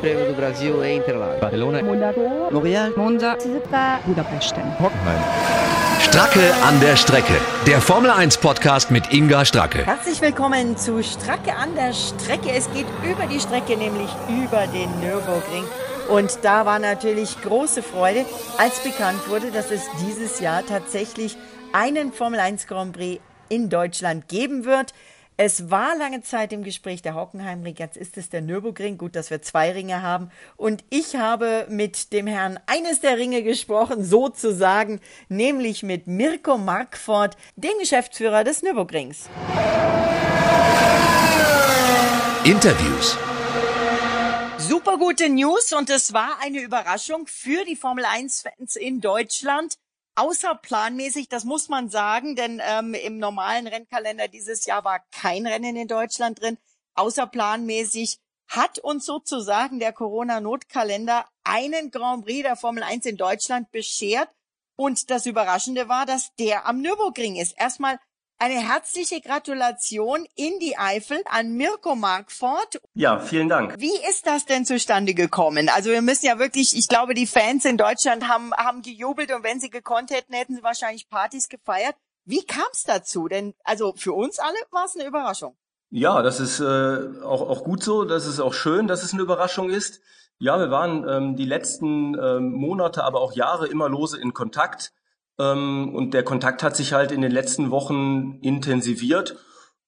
Prêmio do Brasil em Interlagos. Barcelona, Monaco, L'Oréal, Monza, Budapest. Hockenheim. Stracke an der Strecke. Der Formel 1 Podcast mit Inga Stracke. Herzlich willkommen zu Stracke an der Strecke. Es geht über die Strecke, nämlich über den Nürburgring. Und da war natürlich große Freude, als bekannt wurde, dass es dieses Jahr tatsächlich einen Formel 1 Grand Prix in Deutschland geben wird. Es war lange Zeit im Gespräch der Hockenheimring, jetzt ist es der Nürburgring. Gut, dass wir zwei Ringe haben. Und ich habe mit dem Herrn eines der Ringe gesprochen, sozusagen, nämlich mit Mirko Markford, dem Geschäftsführer des Nürburgrings. Interviews. Super gute News und es war eine Überraschung für die Formel 1-Fans in Deutschland. Außerplanmäßig, das muss man sagen, denn ähm, im normalen Rennkalender dieses Jahr war kein Rennen in Deutschland drin. Außerplanmäßig hat uns sozusagen der Corona-Notkalender einen Grand Prix der Formel 1 in Deutschland beschert. Und das Überraschende war, dass der am Nürburgring ist. Erstmal eine herzliche Gratulation in die Eifel an Mirko Markford. Ja, vielen Dank. Wie ist das denn zustande gekommen? Also wir müssen ja wirklich, ich glaube, die Fans in Deutschland haben, haben gejubelt und wenn sie gekonnt hätten, hätten sie wahrscheinlich Partys gefeiert. Wie kam es dazu? Denn also für uns alle war es eine Überraschung. Ja, das ist äh, auch, auch gut so. Das ist auch schön, dass es eine Überraschung ist. Ja, wir waren ähm, die letzten ähm, Monate, aber auch Jahre immer lose in Kontakt. Ähm, und der Kontakt hat sich halt in den letzten Wochen intensiviert.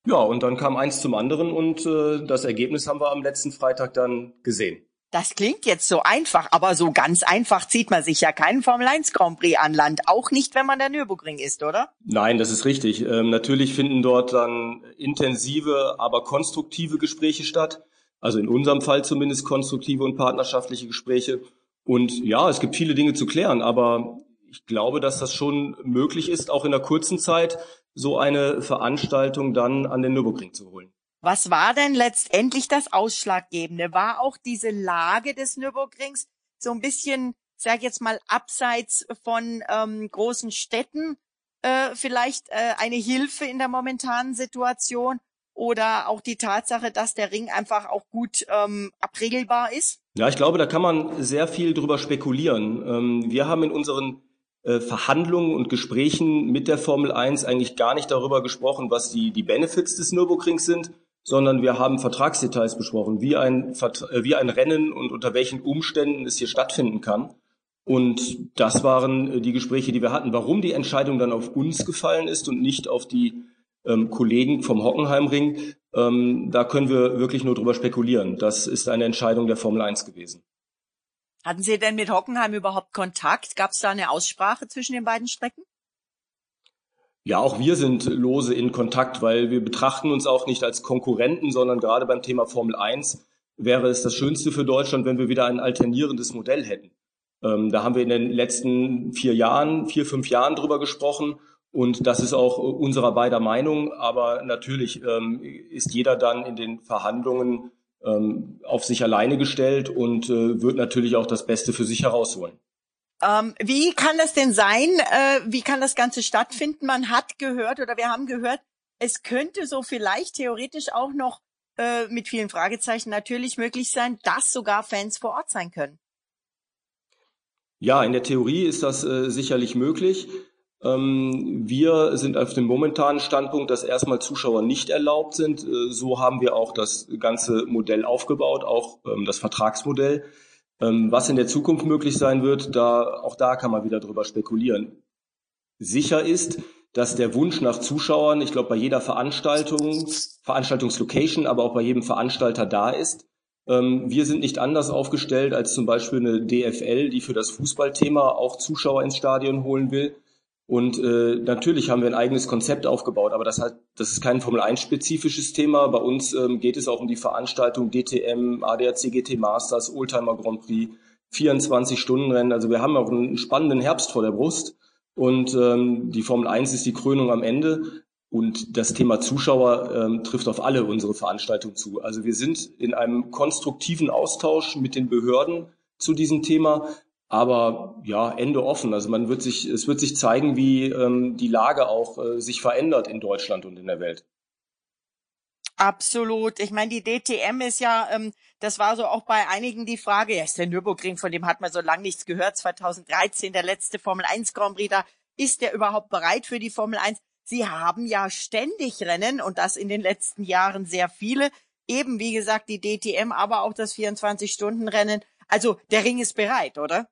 Ja, und dann kam eins zum anderen und äh, das Ergebnis haben wir am letzten Freitag dann gesehen. Das klingt jetzt so einfach, aber so ganz einfach zieht man sich ja keinen Formel 1 Grand Prix an Land. Auch nicht, wenn man der Nürburgring ist, oder? Nein, das ist richtig. Ähm, natürlich finden dort dann intensive, aber konstruktive Gespräche statt. Also in unserem Fall zumindest konstruktive und partnerschaftliche Gespräche. Und ja, es gibt viele Dinge zu klären, aber ich glaube, dass das schon möglich ist, auch in der kurzen Zeit so eine Veranstaltung dann an den Nürburgring zu holen. Was war denn letztendlich das Ausschlaggebende? War auch diese Lage des Nürburgrings so ein bisschen, sag jetzt mal, abseits von ähm, großen Städten äh, vielleicht äh, eine Hilfe in der momentanen Situation? Oder auch die Tatsache, dass der Ring einfach auch gut ähm, abregelbar ist? Ja, ich glaube, da kann man sehr viel drüber spekulieren. Ähm, wir haben in unseren Verhandlungen und Gesprächen mit der Formel 1 eigentlich gar nicht darüber gesprochen, was die, die Benefits des Nürburgrings sind, sondern wir haben Vertragsdetails besprochen, wie ein, äh, wie ein Rennen und unter welchen Umständen es hier stattfinden kann. Und das waren äh, die Gespräche, die wir hatten. Warum die Entscheidung dann auf uns gefallen ist und nicht auf die ähm, Kollegen vom Hockenheimring, ähm, da können wir wirklich nur drüber spekulieren. Das ist eine Entscheidung der Formel 1 gewesen. Hatten Sie denn mit Hockenheim überhaupt Kontakt? Gab es da eine Aussprache zwischen den beiden Strecken? Ja, auch wir sind lose in Kontakt, weil wir betrachten uns auch nicht als Konkurrenten, sondern gerade beim Thema Formel 1 wäre es das Schönste für Deutschland, wenn wir wieder ein alternierendes Modell hätten. Ähm, da haben wir in den letzten vier Jahren, vier, fünf Jahren drüber gesprochen und das ist auch unserer beider Meinung. Aber natürlich ähm, ist jeder dann in den Verhandlungen ähm, auf sich alleine gestellt und äh, wird natürlich auch das Beste für sich herausholen. Ähm, wie kann das denn sein? Äh, wie kann das Ganze stattfinden? Man hat gehört oder wir haben gehört, es könnte so vielleicht theoretisch auch noch äh, mit vielen Fragezeichen natürlich möglich sein, dass sogar Fans vor Ort sein können. Ja, in der Theorie ist das äh, sicherlich möglich. Ähm, wir sind auf dem momentanen Standpunkt, dass erstmal Zuschauer nicht erlaubt sind. Äh, so haben wir auch das ganze Modell aufgebaut, auch ähm, das Vertragsmodell. Ähm, was in der Zukunft möglich sein wird, da, auch da kann man wieder drüber spekulieren. Sicher ist, dass der Wunsch nach Zuschauern, ich glaube, bei jeder Veranstaltung, Veranstaltungslocation, aber auch bei jedem Veranstalter da ist. Wir sind nicht anders aufgestellt als zum Beispiel eine DFL, die für das Fußballthema auch Zuschauer ins Stadion holen will. Und äh, natürlich haben wir ein eigenes Konzept aufgebaut, aber das, hat, das ist kein Formel-1-spezifisches Thema. Bei uns ähm, geht es auch um die Veranstaltung DTM, ADAC GT Masters, Oldtimer Grand Prix, 24-Stunden-Rennen. Also wir haben auch einen spannenden Herbst vor der Brust. Und ähm, die Formel 1 ist die Krönung am Ende. Und das Thema Zuschauer ähm, trifft auf alle unsere Veranstaltungen zu. Also wir sind in einem konstruktiven Austausch mit den Behörden zu diesem Thema. Aber ja, Ende offen. Also man wird sich, es wird sich zeigen, wie ähm, die Lage auch äh, sich verändert in Deutschland und in der Welt. Absolut. Ich meine, die DTM ist ja, ähm, das war so auch bei einigen die Frage, ja, ist der Nürburgring, von dem hat man so lange nichts gehört, 2013 der letzte Formel 1 Grand Prix da, ist der überhaupt bereit für die Formel 1? Sie haben ja ständig Rennen und das in den letzten Jahren sehr viele. Eben, wie gesagt, die DTM, aber auch das 24-Stunden-Rennen. Also der Ring ist bereit, oder?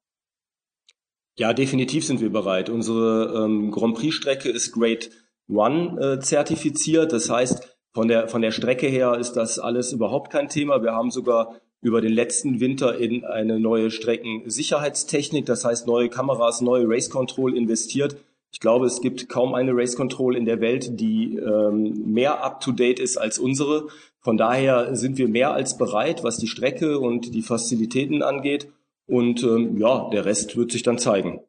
Ja, definitiv sind wir bereit. Unsere ähm, Grand Prix-Strecke ist Grade One äh, zertifiziert. Das heißt, von der, von der Strecke her ist das alles überhaupt kein Thema. Wir haben sogar über den letzten Winter in eine neue Streckensicherheitstechnik, das heißt neue Kameras, neue Race Control investiert. Ich glaube, es gibt kaum eine Race Control in der Welt, die ähm, mehr up-to-date ist als unsere. Von daher sind wir mehr als bereit, was die Strecke und die Fazilitäten angeht. Und ähm, ja, der Rest wird sich dann zeigen.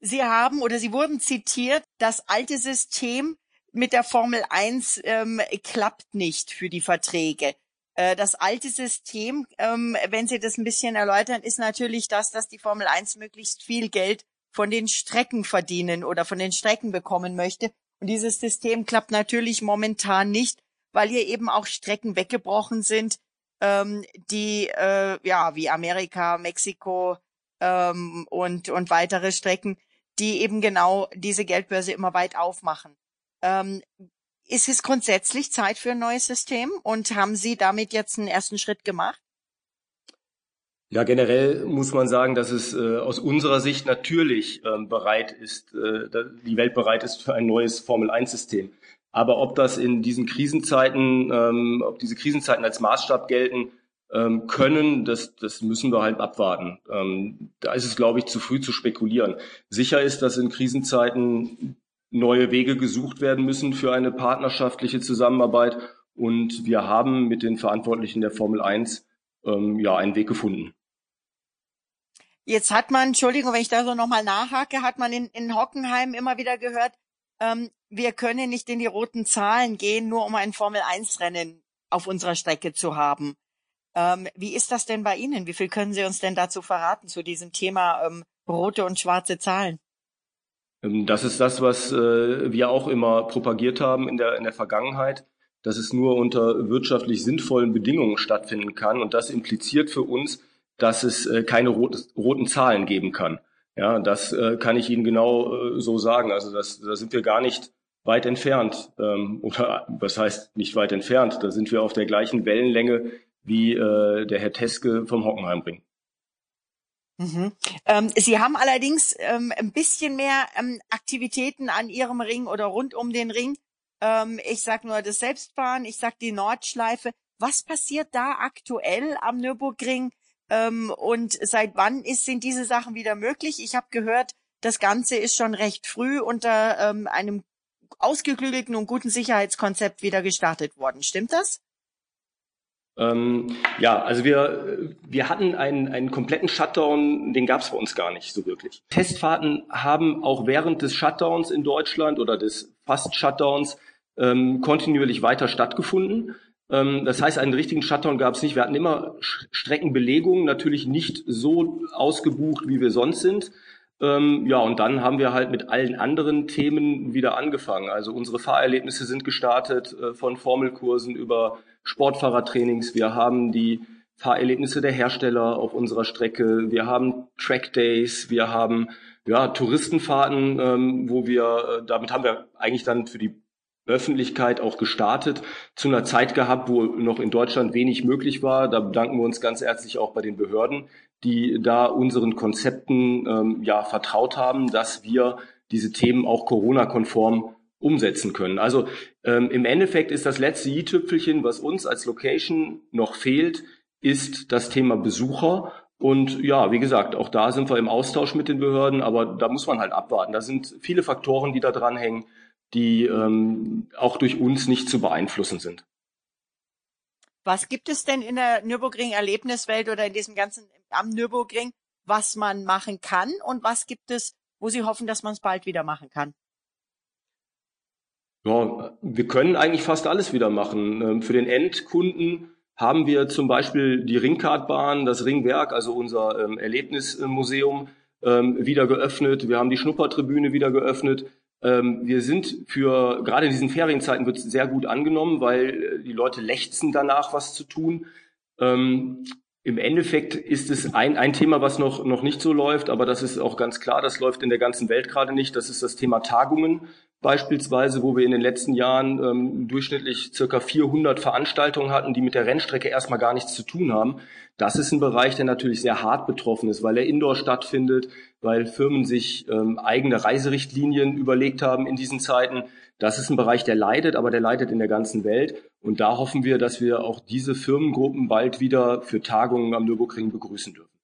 Sie haben oder Sie wurden zitiert, das alte System mit der Formel 1 ähm, klappt nicht für die Verträge. Äh, das alte System, ähm, wenn Sie das ein bisschen erläutern, ist natürlich das, dass die Formel 1 möglichst viel Geld von den Strecken verdienen oder von den Strecken bekommen möchte. Und dieses System klappt natürlich momentan nicht, weil hier eben auch Strecken weggebrochen sind, ähm, die äh, ja wie Amerika, Mexiko ähm, und und weitere Strecken, die eben genau diese Geldbörse immer weit aufmachen. Ähm, ist es grundsätzlich Zeit für ein neues System und haben Sie damit jetzt einen ersten Schritt gemacht? Ja, generell muss man sagen, dass es äh, aus unserer Sicht natürlich ähm, bereit ist, äh, die Welt bereit ist für ein neues Formel-1-System. Aber ob das in diesen Krisenzeiten, ähm, ob diese Krisenzeiten als Maßstab gelten ähm, können, das, das müssen wir halt abwarten. Ähm, da ist es, glaube ich, zu früh zu spekulieren. Sicher ist, dass in Krisenzeiten neue Wege gesucht werden müssen für eine partnerschaftliche Zusammenarbeit. Und wir haben mit den Verantwortlichen der Formel 1 ähm, ja einen Weg gefunden. Jetzt hat man, Entschuldigung, wenn ich da so nochmal nachhake, hat man in, in Hockenheim immer wieder gehört, ähm, wir können nicht in die roten Zahlen gehen, nur um ein Formel-1-Rennen auf unserer Strecke zu haben. Ähm, wie ist das denn bei Ihnen? Wie viel können Sie uns denn dazu verraten zu diesem Thema ähm, rote und schwarze Zahlen? Ähm, das ist das, was äh, wir auch immer propagiert haben in der, in der Vergangenheit, dass es nur unter wirtschaftlich sinnvollen Bedingungen stattfinden kann. Und das impliziert für uns, dass es äh, keine roten Zahlen geben kann. Ja, das äh, kann ich Ihnen genau äh, so sagen. Also das, da sind wir gar nicht weit entfernt. Ähm, oder was heißt nicht weit entfernt? Da sind wir auf der gleichen Wellenlänge wie äh, der Herr Teske vom Hockenheimring. Mhm. Ähm, Sie haben allerdings ähm, ein bisschen mehr ähm, Aktivitäten an Ihrem Ring oder rund um den Ring. Ähm, ich sag nur das Selbstfahren, ich sag die Nordschleife. Was passiert da aktuell am Nürburgring? Ähm, und seit wann ist, sind diese Sachen wieder möglich? Ich habe gehört, das Ganze ist schon recht früh unter ähm, einem ausgeklügelten und guten Sicherheitskonzept wieder gestartet worden. Stimmt das? Ähm, ja, also wir, wir hatten einen, einen kompletten Shutdown, den gab es bei uns gar nicht so wirklich. Testfahrten haben auch während des Shutdowns in Deutschland oder des Fast-Shutdowns ähm, kontinuierlich weiter stattgefunden. Ähm, das heißt, einen richtigen Shutdown gab es nicht. Wir hatten immer Streckenbelegungen, natürlich nicht so ausgebucht, wie wir sonst sind. Ähm, ja, und dann haben wir halt mit allen anderen Themen wieder angefangen. Also unsere Fahrerlebnisse sind gestartet äh, von Formelkursen über Sportfahrertrainings. Wir haben die Fahrerlebnisse der Hersteller auf unserer Strecke. Wir haben Track Days. Wir haben ja Touristenfahrten, ähm, wo wir, äh, damit haben wir eigentlich dann für die Öffentlichkeit auch gestartet, zu einer Zeit gehabt, wo noch in Deutschland wenig möglich war. Da bedanken wir uns ganz herzlich auch bei den Behörden, die da unseren Konzepten ähm, ja vertraut haben, dass wir diese Themen auch Corona-konform umsetzen können. Also ähm, im Endeffekt ist das letzte i-Tüpfelchen, was uns als Location noch fehlt, ist das Thema Besucher. Und ja, wie gesagt, auch da sind wir im Austausch mit den Behörden, aber da muss man halt abwarten. Da sind viele Faktoren, die da dranhängen die ähm, auch durch uns nicht zu beeinflussen sind. Was gibt es denn in der Nürburgring-Erlebniswelt oder in diesem ganzen am Nürburgring, was man machen kann und was gibt es, wo Sie hoffen, dass man es bald wieder machen kann? Ja, wir können eigentlich fast alles wieder machen. Ähm, für den Endkunden haben wir zum Beispiel die Ringkartbahn, das Ringwerk, also unser ähm, Erlebnismuseum, ähm, wieder geöffnet. Wir haben die Schnuppertribüne wieder geöffnet. Ähm, wir sind für, gerade in diesen Ferienzeiten wird es sehr gut angenommen, weil äh, die Leute lechzen danach, was zu tun. Ähm, Im Endeffekt ist es ein, ein Thema, was noch, noch nicht so läuft, aber das ist auch ganz klar, das läuft in der ganzen Welt gerade nicht. Das ist das Thema Tagungen beispielsweise, wo wir in den letzten Jahren ähm, durchschnittlich circa 400 Veranstaltungen hatten, die mit der Rennstrecke erstmal gar nichts zu tun haben. Das ist ein Bereich, der natürlich sehr hart betroffen ist, weil er indoor stattfindet, weil Firmen sich ähm, eigene Reiserichtlinien überlegt haben in diesen Zeiten. Das ist ein Bereich, der leidet, aber der leidet in der ganzen Welt. Und da hoffen wir, dass wir auch diese Firmengruppen bald wieder für Tagungen am Nürburgring begrüßen dürfen.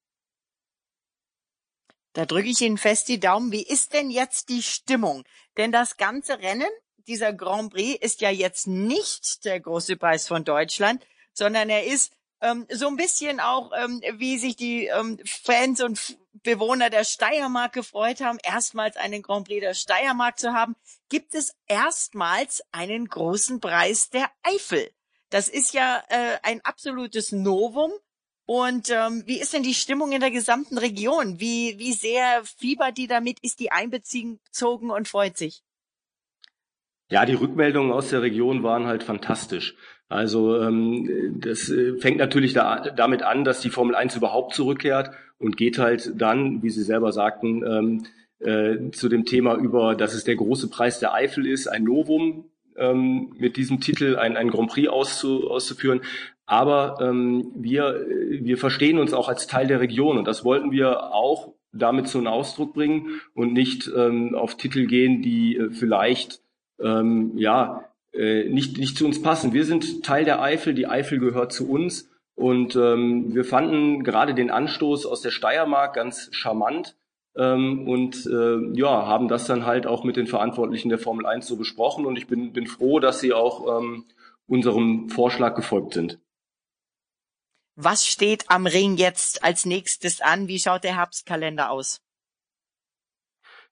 Da drücke ich Ihnen fest die Daumen. Wie ist denn jetzt die Stimmung? Denn das ganze Rennen, dieser Grand Prix, ist ja jetzt nicht der große Preis von Deutschland, sondern er ist ähm, so ein bisschen auch, ähm, wie sich die ähm, Fans und Bewohner der Steiermark gefreut haben, erstmals einen Grand Prix der Steiermark zu haben, gibt es erstmals einen großen Preis der Eifel. Das ist ja äh, ein absolutes Novum. Und ähm, wie ist denn die Stimmung in der gesamten Region? Wie, wie sehr fiebert die damit? Ist die einbezogen und freut sich? Ja, die Rückmeldungen aus der Region waren halt fantastisch. Also ähm, das äh, fängt natürlich da, damit an, dass die Formel 1 überhaupt zurückkehrt und geht halt dann, wie Sie selber sagten, ähm, äh, zu dem Thema über, dass es der große Preis der Eifel ist, ein Novum ähm, mit diesem Titel ein, ein Grand Prix auszu, auszuführen. Aber ähm, wir, wir verstehen uns auch als Teil der Region und das wollten wir auch damit zum Ausdruck bringen und nicht ähm, auf Titel gehen, die äh, vielleicht ähm, ja äh, nicht, nicht zu uns passen. Wir sind Teil der Eifel, die Eifel gehört zu uns und ähm, wir fanden gerade den Anstoß aus der Steiermark ganz charmant ähm, und äh, ja, haben das dann halt auch mit den Verantwortlichen der Formel 1 so besprochen und ich bin, bin froh, dass sie auch ähm, unserem Vorschlag gefolgt sind. Was steht am Ring jetzt als nächstes an? Wie schaut der Herbstkalender aus?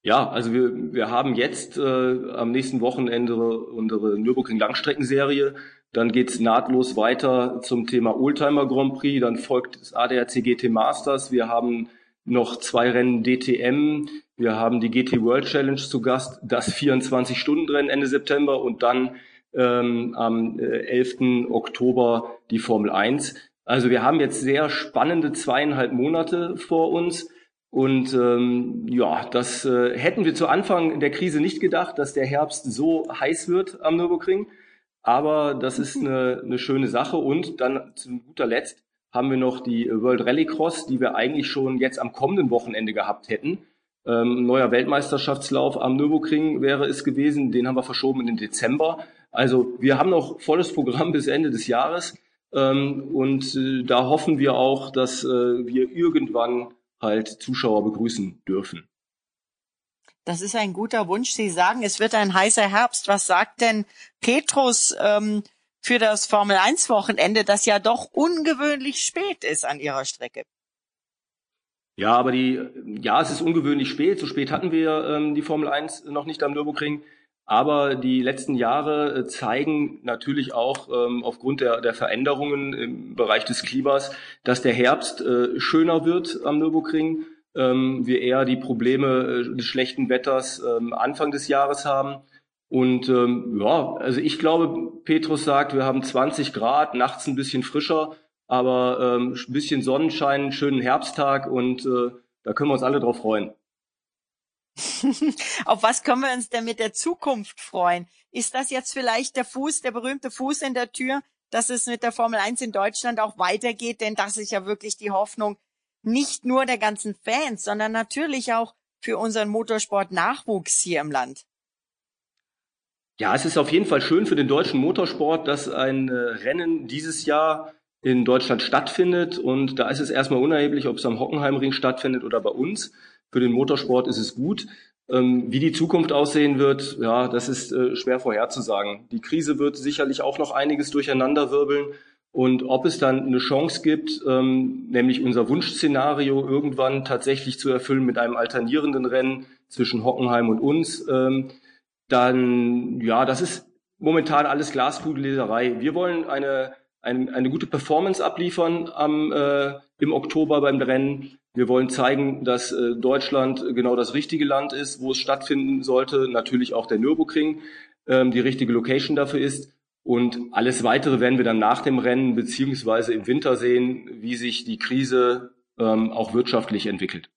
Ja, also wir, wir haben jetzt äh, am nächsten Wochenende unsere Nürburgring Langstreckenserie. Dann geht's nahtlos weiter zum Thema Oldtimer Grand Prix. Dann folgt das ADAC GT Masters. Wir haben noch zwei Rennen DTM. Wir haben die GT World Challenge zu Gast, das 24-Stunden-Rennen Ende September und dann ähm, am äh, 11. Oktober die Formel 1. Also wir haben jetzt sehr spannende zweieinhalb Monate vor uns. Und ähm, ja, das äh, hätten wir zu Anfang der Krise nicht gedacht, dass der Herbst so heiß wird am Nürburgring. Aber das ist eine, eine schöne Sache. Und dann zu guter Letzt haben wir noch die World Rallycross, die wir eigentlich schon jetzt am kommenden Wochenende gehabt hätten. Ähm, neuer Weltmeisterschaftslauf am Nürburgring wäre es gewesen. Den haben wir verschoben in den Dezember. Also wir haben noch volles Programm bis Ende des Jahres. Ähm, und äh, da hoffen wir auch, dass äh, wir irgendwann halt Zuschauer begrüßen dürfen. Das ist ein guter Wunsch. Sie sagen, es wird ein heißer Herbst. Was sagt denn Petrus ähm, für das Formel 1 Wochenende, das ja doch ungewöhnlich spät ist an ihrer Strecke? Ja, aber die, ja, es ist ungewöhnlich spät. So spät hatten wir ähm, die Formel 1 noch nicht am Nürburgring. Aber die letzten Jahre äh, zeigen natürlich auch ähm, aufgrund der, der Veränderungen im Bereich des Klimas, dass der Herbst äh, schöner wird am Nürburgring. Ähm, wir eher die Probleme äh, des schlechten Wetters ähm, Anfang des Jahres haben. Und ähm, ja, also ich glaube, Petrus sagt, wir haben 20 Grad, nachts ein bisschen frischer, aber ähm, ein bisschen Sonnenschein, schönen Herbsttag und äh, da können wir uns alle drauf freuen. Auf was können wir uns denn mit der Zukunft freuen? Ist das jetzt vielleicht der Fuß, der berühmte Fuß in der Tür, dass es mit der Formel 1 in Deutschland auch weitergeht? Denn das ist ja wirklich die Hoffnung nicht nur der ganzen Fans, sondern natürlich auch für unseren Motorsport-Nachwuchs hier im Land. Ja, es ist auf jeden Fall schön für den deutschen Motorsport, dass ein äh, Rennen dieses Jahr in Deutschland stattfindet. Und da ist es erstmal unerheblich, ob es am Hockenheimring stattfindet oder bei uns. Für den Motorsport ist es gut. Ähm, wie die Zukunft aussehen wird, ja, das ist äh, schwer vorherzusagen. Die Krise wird sicherlich auch noch einiges durcheinanderwirbeln. Und ob es dann eine Chance gibt, ähm, nämlich unser Wunschszenario irgendwann tatsächlich zu erfüllen mit einem alternierenden Rennen zwischen Hockenheim und uns, ähm, dann, ja, das ist momentan alles Glaskugelleserei. Wir wollen eine ein, eine gute Performance abliefern am, äh, im Oktober beim Rennen. Wir wollen zeigen, dass äh, Deutschland genau das richtige Land ist, wo es stattfinden sollte. Natürlich auch der Nürburgring ähm, die richtige Location dafür ist. Und alles Weitere werden wir dann nach dem Rennen beziehungsweise im Winter sehen, wie sich die Krise ähm, auch wirtschaftlich entwickelt.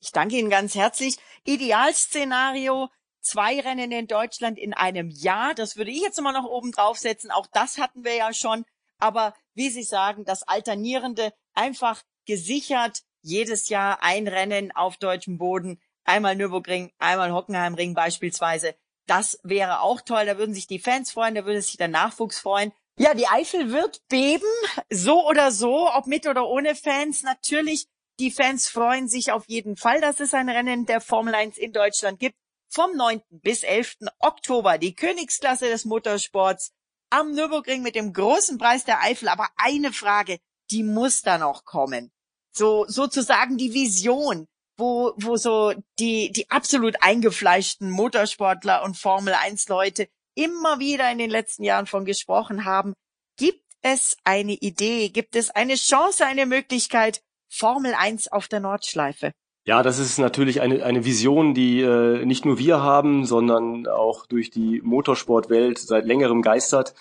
Ich danke Ihnen ganz herzlich. Idealszenario, zwei Rennen in Deutschland in einem Jahr. Das würde ich jetzt immer noch oben draufsetzen. Auch das hatten wir ja schon. Aber wie Sie sagen, das Alternierende einfach gesichert jedes Jahr ein Rennen auf deutschem Boden. Einmal Nürburgring, einmal Hockenheimring beispielsweise. Das wäre auch toll. Da würden sich die Fans freuen, da würde sich der Nachwuchs freuen. Ja, die Eifel wird beben, so oder so, ob mit oder ohne Fans. Natürlich, die Fans freuen sich auf jeden Fall, dass es ein Rennen der Formel 1 in Deutschland gibt. Vom 9. bis 11. Oktober die Königsklasse des Motorsports am Nürburgring mit dem großen Preis der Eifel. Aber eine Frage, die muss da noch kommen. So, sozusagen die Vision wo, wo so die, die absolut eingefleischten Motorsportler und Formel 1 Leute immer wieder in den letzten Jahren von gesprochen haben. Gibt es eine Idee? Gibt es eine Chance, eine Möglichkeit? Formel 1 auf der Nordschleife? Ja, das ist natürlich eine, eine Vision, die äh, nicht nur wir haben, sondern auch durch die Motorsportwelt seit längerem geistert.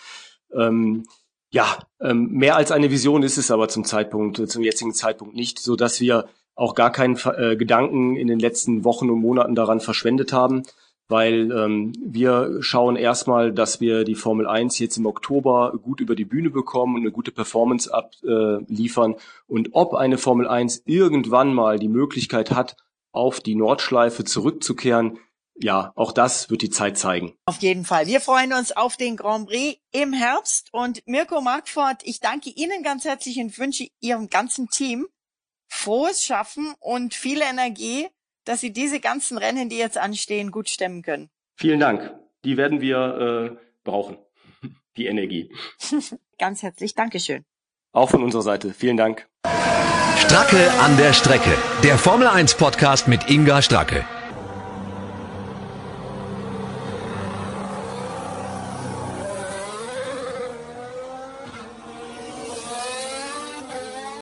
Ähm, ja, ähm, mehr als eine Vision ist es aber zum Zeitpunkt, zum jetzigen Zeitpunkt nicht, so dass wir auch gar keinen äh, Gedanken in den letzten Wochen und Monaten daran verschwendet haben, weil ähm, wir schauen erstmal, dass wir die Formel 1 jetzt im Oktober gut über die Bühne bekommen und eine gute Performance abliefern. Äh, und ob eine Formel 1 irgendwann mal die Möglichkeit hat, auf die Nordschleife zurückzukehren, ja, auch das wird die Zeit zeigen. Auf jeden Fall. Wir freuen uns auf den Grand Prix im Herbst. Und Mirko Markfort, ich danke Ihnen ganz herzlich und wünsche Ihrem ganzen Team frohes Schaffen und viel Energie, dass Sie diese ganzen Rennen, die jetzt anstehen, gut stemmen können. Vielen Dank. Die werden wir äh, brauchen. Die Energie. Ganz herzlich Dankeschön. Auch von unserer Seite. Vielen Dank. Stracke an der Strecke. Der Formel 1 Podcast mit Inga Stracke.